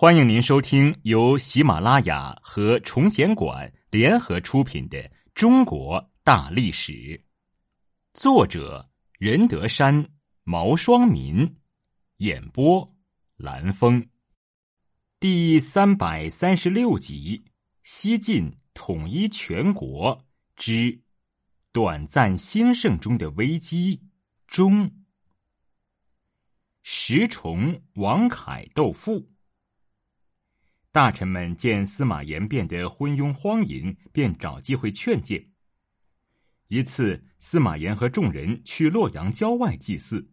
欢迎您收听由喜马拉雅和崇贤馆联合出品的《中国大历史》，作者任德山、毛双民，演播蓝峰，第三百三十六集：西晋统一全国之短暂兴盛中的危机中，石崇、王恺斗富。大臣们见司马炎变得昏庸荒淫，便找机会劝谏。一次，司马炎和众人去洛阳郊外祭祀，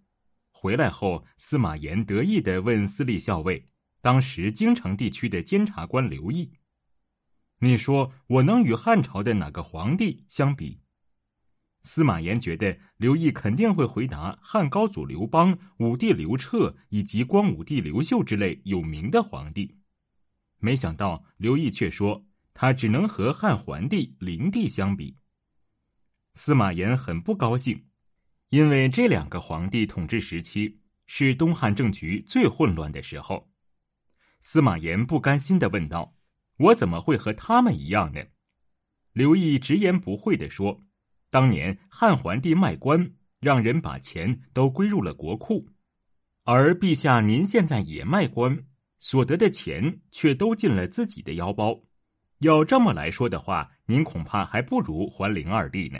回来后，司马炎得意的问司隶校尉，当时京城地区的监察官刘毅：“你说我能与汉朝的哪个皇帝相比？”司马炎觉得刘毅肯定会回答汉高祖刘邦、武帝刘彻以及光武帝刘秀之类有名的皇帝。没想到刘毅却说他只能和汉桓帝灵帝相比。司马炎很不高兴，因为这两个皇帝统治时期是东汉政局最混乱的时候。司马炎不甘心的问道：“我怎么会和他们一样呢？”刘毅直言不讳的说：“当年汉桓帝卖官，让人把钱都归入了国库，而陛下您现在也卖官。”所得的钱却都进了自己的腰包，要这么来说的话，您恐怕还不如还灵二帝呢。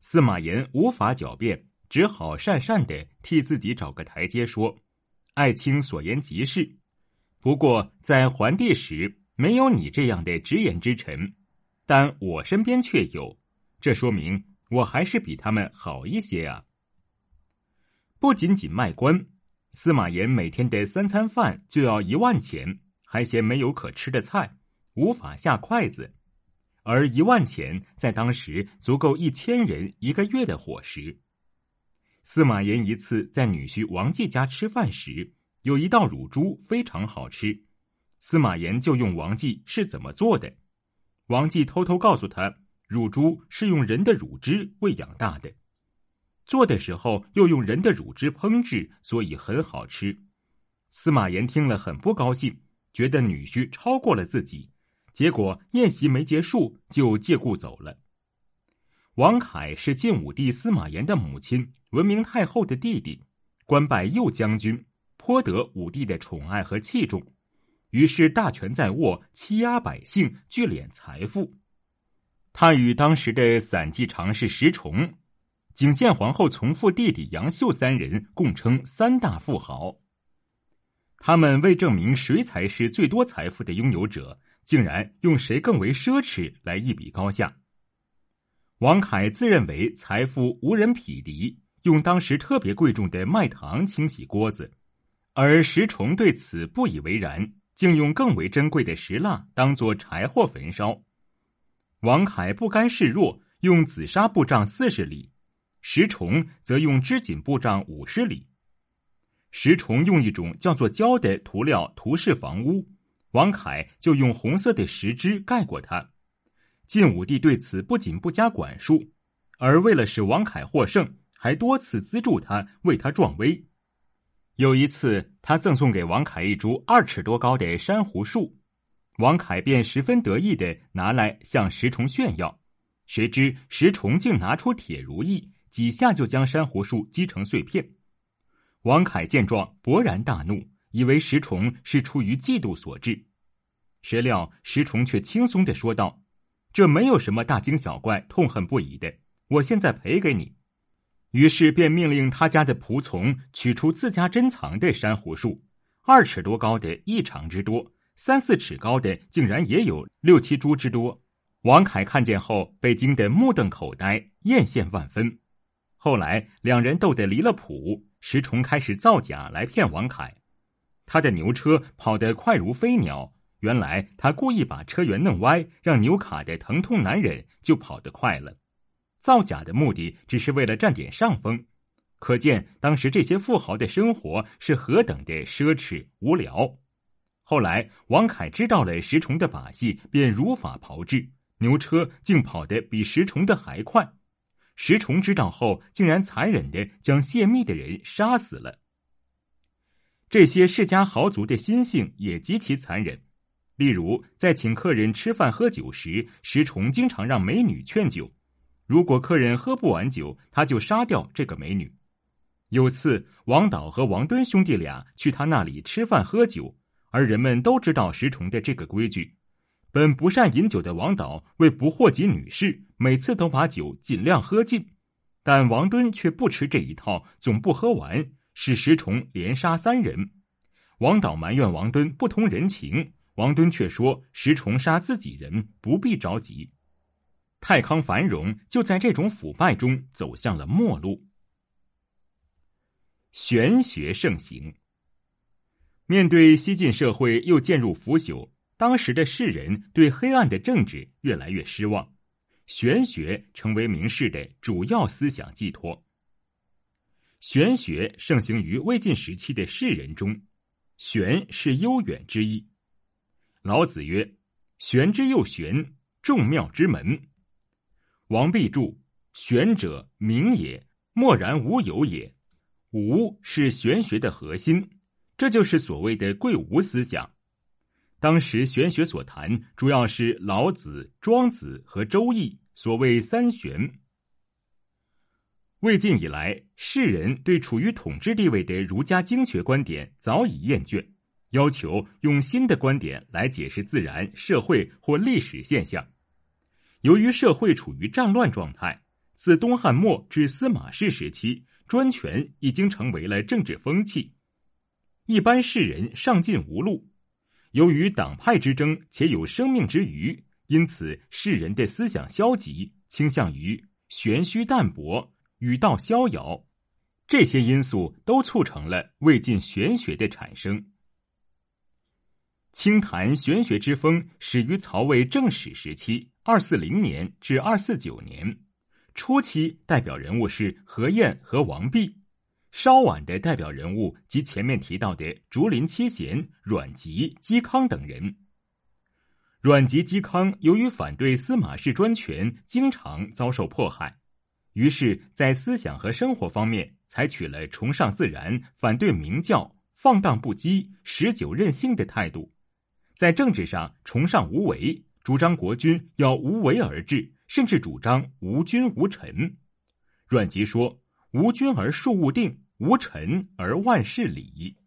司马炎无法狡辩，只好讪讪的替自己找个台阶，说：“爱卿所言极是，不过在桓帝时没有你这样的直言之臣，但我身边却有，这说明我还是比他们好一些啊。不仅仅卖官。”司马炎每天的三餐饭就要一万钱，还嫌没有可吃的菜，无法下筷子。而一万钱在当时足够一千人一个月的伙食。司马炎一次在女婿王继家吃饭时，有一道乳猪非常好吃，司马炎就用王继是怎么做的。王继偷偷告诉他，乳猪是用人的乳汁喂养大的。做的时候又用人的乳汁烹制，所以很好吃。司马炎听了很不高兴，觉得女婿超过了自己。结果宴席没结束就借故走了。王恺是晋武帝司马炎的母亲文明太后的弟弟，官拜右将军，颇得武帝的宠爱和器重，于是大权在握，欺压百姓，聚敛财富。他与当时的散骑常侍石崇。景献皇后从父弟弟杨秀三人共称三大富豪。他们为证明谁才是最多财富的拥有者，竟然用谁更为奢侈来一比高下。王凯自认为财富无人匹敌，用当时特别贵重的麦糖清洗锅子，而石崇对此不以为然，竟用更为珍贵的石蜡当做柴火焚烧。王凯不甘示弱，用紫砂布帐四十里。石崇则用织锦布帐五十里，石崇用一种叫做胶的涂料涂饰房屋，王恺就用红色的石脂盖过它。晋武帝对此不仅不加管束，而为了使王恺获胜，还多次资助他，为他壮威。有一次，他赠送给王恺一株二尺多高的珊瑚树，王恺便十分得意的拿来向石崇炫耀，谁知石崇竟拿出铁如意。几下就将珊瑚树击成碎片。王凯见状勃然大怒，以为石崇是出于嫉妒所致。谁料石崇却轻松的说道：“这没有什么大惊小怪、痛恨不已的，我现在赔给你。”于是便命令他家的仆从取出自家珍藏的珊瑚树，二尺多高的异常之多，三四尺高的竟然也有六七株之多。王凯看见后被惊得目瞪口呆，艳羡万分。后来两人斗得离了谱，石崇开始造假来骗王恺。他的牛车跑得快如飞鸟，原来他故意把车辕弄歪，让牛卡得疼痛难忍，就跑得快了。造假的目的只是为了占点上风，可见当时这些富豪的生活是何等的奢侈无聊。后来王恺知道了石崇的把戏，便如法炮制，牛车竟跑得比石崇的还快。石崇知道后，竟然残忍的将泄密的人杀死了。这些世家豪族的心性也极其残忍。例如，在请客人吃饭喝酒时，石崇经常让美女劝酒。如果客人喝不完酒，他就杀掉这个美女。有次，王导和王敦兄弟俩去他那里吃饭喝酒，而人们都知道石崇的这个规矩。本不善饮酒的王导，为不祸及女士，每次都把酒尽量喝尽。但王敦却不吃这一套，总不喝完，使石崇连杀三人。王导埋怨王敦不通人情，王敦却说石崇杀自己人，不必着急。太康繁荣就在这种腐败中走向了末路。玄学盛行，面对西晋社会又渐入腐朽，当时的士人对黑暗的政治越来越失望。玄学成为名士的主要思想寄托。玄学盛行于魏晋时期的士人中，玄是悠远之意。老子曰：“玄之又玄，众妙之门。”王弼注：“玄者，明也，默然无有也。无是玄学的核心，这就是所谓的贵无思想。”当时玄学所谈，主要是老子、庄子和周易，所谓三玄。魏晋以来，世人对处于统治地位的儒家经学观点早已厌倦，要求用新的观点来解释自然、社会或历史现象。由于社会处于战乱状态，自东汉末至司马氏时期，专权已经成为了政治风气，一般世人上进无路。由于党派之争且有生命之余，因此世人的思想消极，倾向于玄虚淡泊、语道逍遥。这些因素都促成了魏晋玄学的产生。清谈玄学之风始于曹魏正史时期（二四零年至二四九年），初期代表人物是何晏和王弼。稍晚的代表人物及前面提到的竹林七贤阮籍、嵇康等人。阮籍、嵇康由于反对司马氏专权，经常遭受迫害，于是，在思想和生活方面采取了崇尚自然、反对明教、放荡不羁、持久任性的态度；在政治上崇尚无为，主张国君要无为而治，甚至主张无君无臣。阮籍说。无君而庶务定，无臣而万事理。